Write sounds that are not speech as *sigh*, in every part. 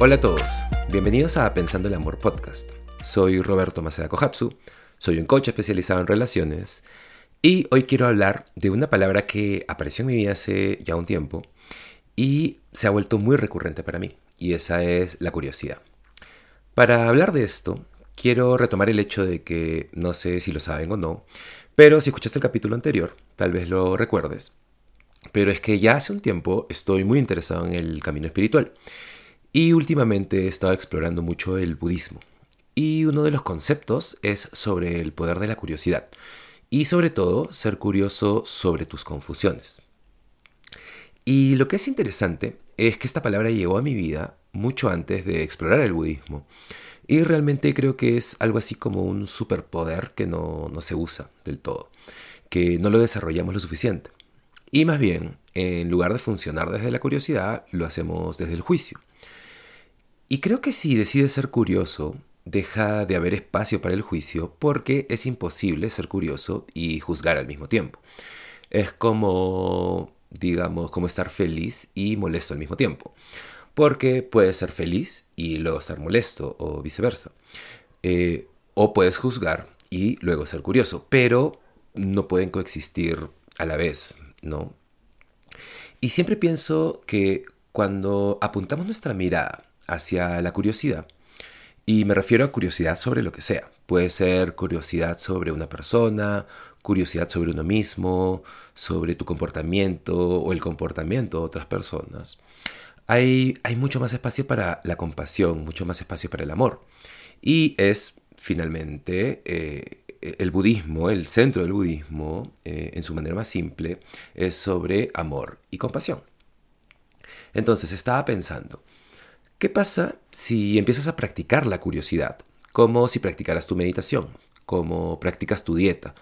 Hola a todos, bienvenidos a Pensando el Amor Podcast. Soy Roberto Maceda Kohatsu, soy un coach especializado en relaciones y hoy quiero hablar de una palabra que apareció en mi vida hace ya un tiempo y se ha vuelto muy recurrente para mí, y esa es la curiosidad. Para hablar de esto, quiero retomar el hecho de que, no sé si lo saben o no, pero si escuchaste el capítulo anterior, tal vez lo recuerdes, pero es que ya hace un tiempo estoy muy interesado en el camino espiritual y últimamente he estado explorando mucho el budismo. Y uno de los conceptos es sobre el poder de la curiosidad. Y sobre todo, ser curioso sobre tus confusiones. Y lo que es interesante es que esta palabra llegó a mi vida mucho antes de explorar el budismo. Y realmente creo que es algo así como un superpoder que no, no se usa del todo, que no lo desarrollamos lo suficiente. Y más bien, en lugar de funcionar desde la curiosidad, lo hacemos desde el juicio. Y creo que si decides ser curioso, deja de haber espacio para el juicio porque es imposible ser curioso y juzgar al mismo tiempo. Es como, digamos, como estar feliz y molesto al mismo tiempo. Porque puedes ser feliz y luego estar molesto o viceversa. Eh, o puedes juzgar y luego ser curioso, pero no pueden coexistir a la vez, ¿no? Y siempre pienso que cuando apuntamos nuestra mirada hacia la curiosidad. Y me refiero a curiosidad sobre lo que sea. Puede ser curiosidad sobre una persona, curiosidad sobre uno mismo, sobre tu comportamiento o el comportamiento de otras personas. Hay, hay mucho más espacio para la compasión, mucho más espacio para el amor. Y es finalmente eh, el budismo, el centro del budismo, eh, en su manera más simple, es sobre amor y compasión. Entonces estaba pensando, ¿Qué pasa si empiezas a practicar la curiosidad? Como si practicaras tu meditación, como practicas tu dieta,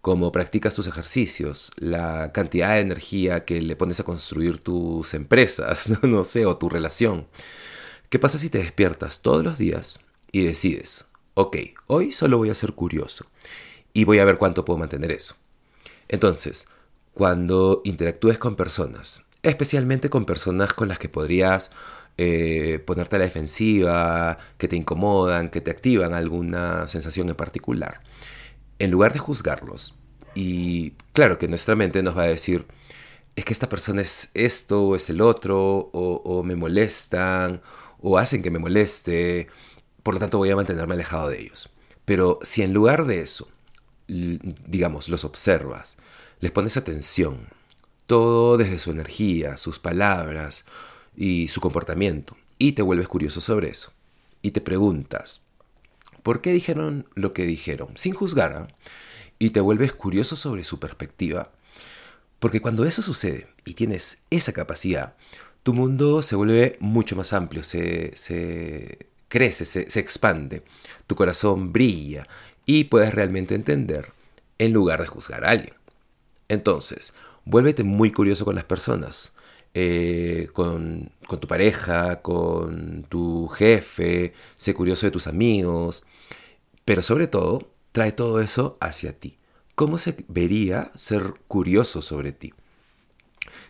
como practicas tus ejercicios, la cantidad de energía que le pones a construir tus empresas, *laughs* no, sé, o tu relación. ¿Qué pasa si te despiertas todos los días y decides, ok, hoy solo voy a ser curioso y voy a ver cuánto puedo mantener eso? Entonces, cuando interactúes con personas, especialmente con personas con las que podrías eh, ponerte a la defensiva, que te incomodan, que te activan alguna sensación en particular, en lugar de juzgarlos, y claro que nuestra mente nos va a decir, es que esta persona es esto o es el otro, o, o me molestan, o hacen que me moleste, por lo tanto voy a mantenerme alejado de ellos. Pero si en lugar de eso, digamos, los observas, les pones atención, todo desde su energía, sus palabras, y su comportamiento, y te vuelves curioso sobre eso. Y te preguntas, ¿por qué dijeron lo que dijeron? Sin juzgar, ¿ah? y te vuelves curioso sobre su perspectiva. Porque cuando eso sucede y tienes esa capacidad, tu mundo se vuelve mucho más amplio, se, se crece, se, se expande, tu corazón brilla y puedes realmente entender en lugar de juzgar a alguien. Entonces, vuélvete muy curioso con las personas, eh, con, con, tu pareja, con tu jefe, sé curioso de tus amigos, pero sobre todo, trae todo eso hacia ti. ¿Cómo se vería ser curioso sobre ti?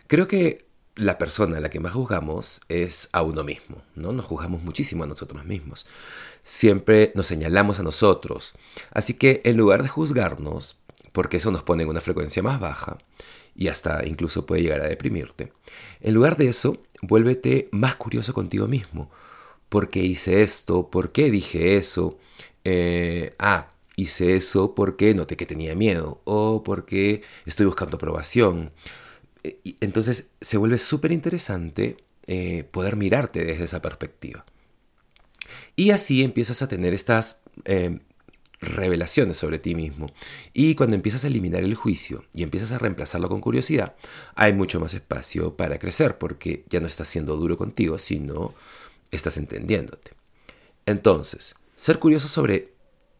Creo que la persona a la que más juzgamos es a uno mismo, ¿no? Nos juzgamos muchísimo a nosotros mismos. Siempre nos señalamos a nosotros. Así que en lugar de juzgarnos, porque eso nos pone en una frecuencia más baja, y hasta incluso puede llegar a deprimirte. En lugar de eso, vuélvete más curioso contigo mismo. ¿Por qué hice esto? ¿Por qué dije eso? Eh, ah, hice eso porque noté que tenía miedo o porque estoy buscando aprobación. Eh, entonces se vuelve súper interesante eh, poder mirarte desde esa perspectiva. Y así empiezas a tener estas revelaciones sobre ti mismo. Y cuando empiezas a eliminar el juicio y empiezas a reemplazarlo con curiosidad, hay mucho más espacio para crecer porque ya no estás siendo duro contigo, sino estás entendiéndote. Entonces, ser curioso sobre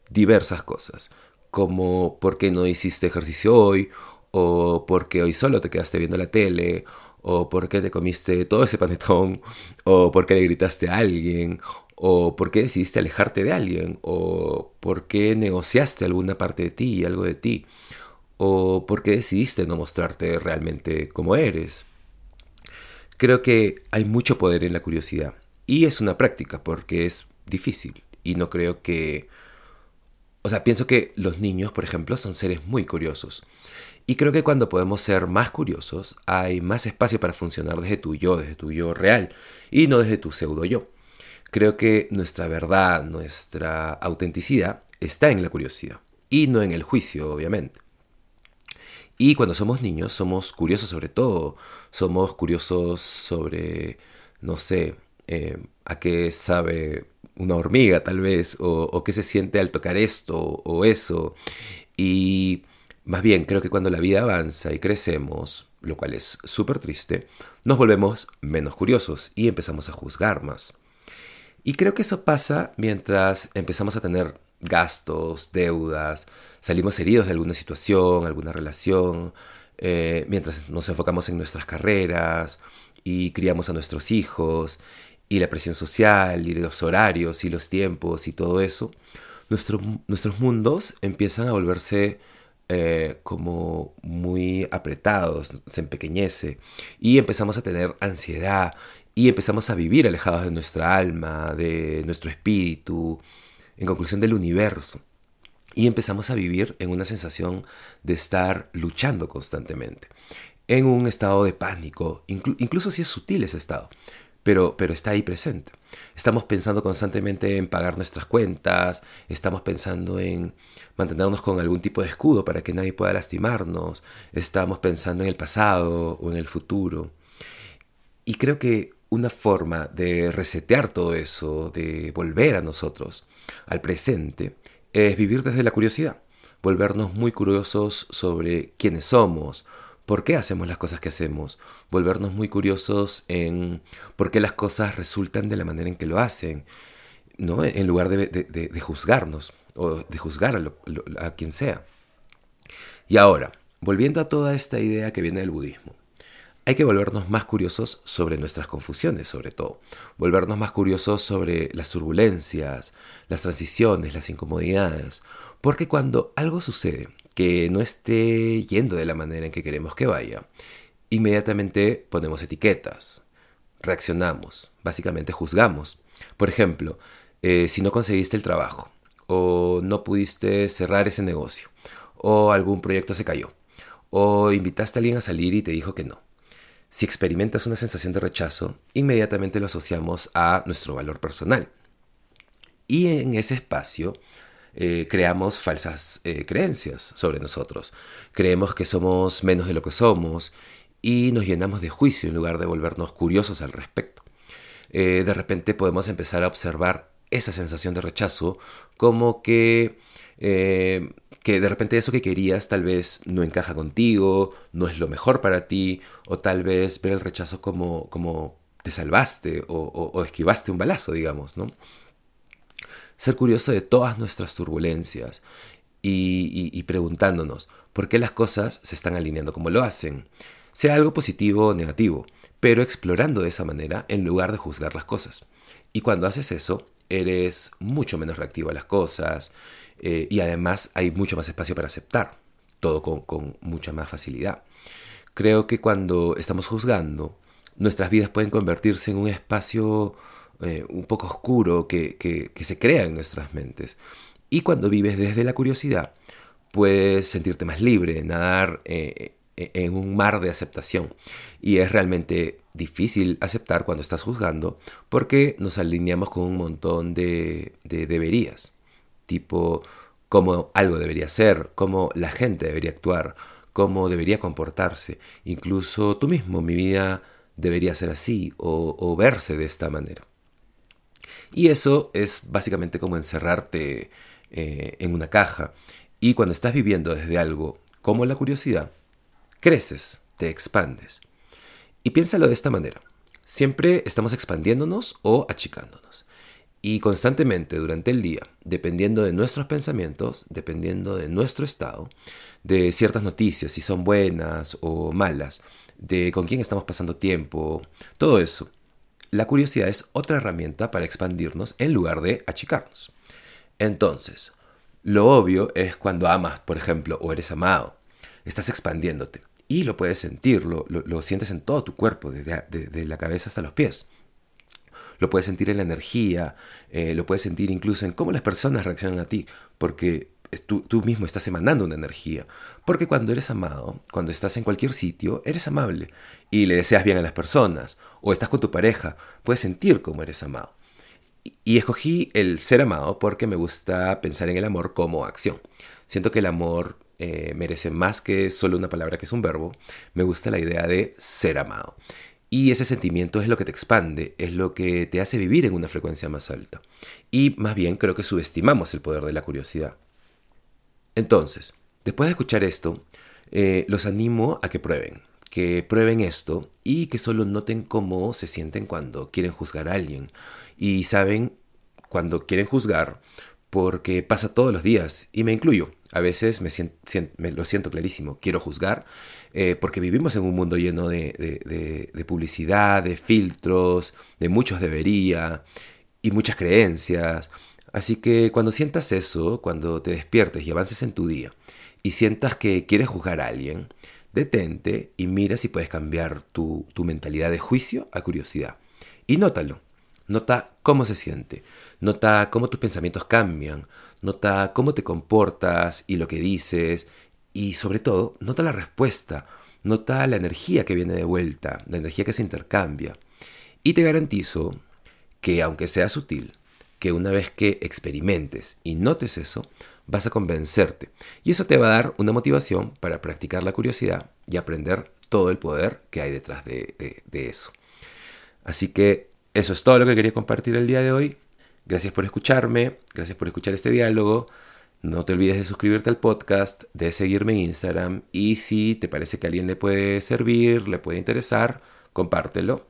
diversas cosas, como por qué no hiciste ejercicio hoy, o por qué hoy solo te quedaste viendo la tele, o por qué te comiste todo ese panetón, o por qué le gritaste a alguien, o por qué decidiste alejarte de alguien, o por qué negociaste alguna parte de ti, algo de ti, o por qué decidiste no mostrarte realmente como eres. Creo que hay mucho poder en la curiosidad Y es una práctica porque es difícil y no creo que... O sea, pienso que los niños, por ejemplo, son seres muy curiosos. Y creo que cuando podemos ser más curiosos, hay más espacio para funcionar desde tu yo, desde tu yo real, y no desde tu pseudo yo. Creo que nuestra verdad, nuestra autenticidad está en la curiosidad, y no en el juicio, obviamente. Y cuando somos niños, somos curiosos sobre todo. Somos curiosos sobre, no sé, eh, a qué sabe una hormiga tal vez, o, o qué se siente al tocar esto o eso. Y más bien, creo que cuando la vida avanza y crecemos, lo cual es súper triste, nos volvemos menos curiosos y empezamos a juzgar más. Y creo que eso pasa mientras empezamos a tener gastos, deudas, salimos heridos de alguna situación, alguna relación, eh, mientras nos enfocamos en nuestras carreras y criamos a nuestros hijos y la presión social y los horarios y los tiempos y todo eso, nuestros mundos empiezan a volverse eh, como muy apretados, se empequeñece y empezamos a tener ansiedad y empezamos a vivir alejados de nuestra alma, de nuestro espíritu, en conclusión del universo. Y empezamos a vivir en una sensación de estar luchando constantemente, en un estado de pánico, incluso si es sutil ese estado pero, está ahí presente. Estamos pensando constantemente en pagar nuestras cuentas, estamos pensando en mantenernos con algún tipo de escudo para que nadie pueda lastimarnos, estamos pensando en el pasado o en el futuro. Y creo que una forma de resetear todo eso, de volver a nosotros, al presente, es vivir desde la curiosidad, volvernos muy curiosos sobre quiénes somos, por qué hacemos las cosas que hacemos, volvernos muy curiosos en por qué las cosas resultan de la manera en que lo hacen, ¿no? en lugar de, juzgarnos o de juzgar a, a quien sea. Y ahora, volviendo a toda esta idea que viene del budismo, hay que volvernos más curiosos sobre nuestras confusiones, sobre todo. Volvernos más curiosos sobre las turbulencias, las transiciones, las incomodidades. Porque cuando algo sucede que no esté yendo de la manera en que queremos que vaya, inmediatamente ponemos etiquetas, reaccionamos, básicamente juzgamos. Por ejemplo, eh, si no conseguiste el trabajo, o no pudiste cerrar ese negocio, o algún proyecto se cayó, o invitaste a alguien a salir y te dijo que no. Si experimentas una sensación de rechazo, inmediatamente lo asociamos a nuestro valor personal. Y en ese espacio eh, creamos falsas eh, creencias sobre nosotros. Creemos que somos menos de lo que somos y nos llenamos de juicio en lugar de volvernos curiosos al respecto. Eh, de repente podemos empezar a observar esa sensación de rechazo como que, que de repente eso que querías tal vez no encaja contigo, no es lo mejor para ti, o tal vez ver el rechazo como, como te salvaste o, esquivaste un balazo, digamos, ¿no? ser curioso de todas nuestras turbulencias y, preguntándonos por qué las cosas se están alineando como lo hacen, sea algo positivo o negativo, pero explorando de esa manera en lugar de juzgar las cosas. Y cuando haces eso, eres mucho menos reactivo a las cosas eh, y además hay mucho más espacio para aceptar, todo con mucha más facilidad. Creo que cuando estamos juzgando, nuestras vidas pueden convertirse en un espacio eh, un poco oscuro que, se crea en nuestras mentes. Y cuando vives desde la curiosidad, puedes sentirte más libre, nadar eh, en un mar de aceptación. Y es realmente difícil aceptar cuando estás juzgando porque nos alineamos con un montón de, de deberías. Tipo, cómo algo debería ser, cómo la gente debería actuar, cómo debería comportarse. Incluso tú mismo, mi vida debería ser así o verse de esta manera. Y eso es básicamente como encerrarte eh, en una caja. Y cuando estás viviendo desde algo como la curiosidad, creces, te expandes. Y piénsalo de esta manera. Siempre estamos expandiéndonos o achicándonos. Y constantemente durante el día, dependiendo de nuestros pensamientos, dependiendo de nuestro estado, de ciertas noticias, si son buenas o malas, de con quién estamos pasando tiempo, todo eso, la curiosidad es otra herramienta para expandirnos en lugar de achicarnos. Entonces, lo obvio es cuando amas, por ejemplo, o eres amado, estás expandiéndote y lo puedes sentir, lo, sientes en todo tu cuerpo, desde, la cabeza hasta los pies. lo puedes sentir en la energía, eh, lo puedes sentir incluso en cómo las personas reaccionan a ti, porque tú, tú, mismo estás emanando una energía. Porque cuando eres amado, cuando estás en cualquier sitio, eres amable y le deseas bien a las personas, o estás con tu pareja, puedes sentir cómo eres amado. Y escogí el ser amado porque me gusta pensar en el amor como acción. Siento que el amor eh, merece más que solo una palabra que es un verbo. Me gusta la idea de ser amado. Y ese sentimiento es lo que te expande, es lo que te hace vivir en una frecuencia más alta. Y más bien creo que subestimamos el poder de la curiosidad. Entonces, después de escuchar esto, eh, los animo a que prueben, que prueben esto y que solo noten cómo se sienten cuando quieren juzgar a alguien. Y saben cuando quieren juzgar porque pasa todos los días y me incluyo. A veces me, lo siento clarísimo, quiero juzgar eh, porque vivimos en un mundo lleno de, de publicidad, de filtros, de muchos debería y muchas creencias. Así que cuando sientas eso, cuando te despiertes y avances en tu día y sientas que quieres juzgar a alguien, detente y mira si puedes cambiar tu, mentalidad de juicio a curiosidad. Y nótalo. Nota cómo se siente. Nota cómo tus pensamientos cambian. Nota cómo te comportas y lo que dices. Y sobre todo, nota la respuesta. Nota la energía que viene de vuelta, la energía que se intercambia. Y te garantizo que aunque sea sutil, que una vez que experimentes y notes eso, vas a convencerte. Y eso te va a dar una motivación para practicar la curiosidad y aprender todo el poder que hay detrás de, eso. Así que eso es todo lo que quería compartir el día de hoy. Gracias por escucharme, gracias por escuchar este diálogo. No te olvides de suscribirte al podcast, de seguirme en Instagram y si te parece que a alguien le puede servir, le puede interesar, compártelo.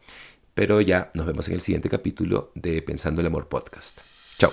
Pero ya nos vemos en el siguiente capítulo de Pensando el Amor Podcast. Chao.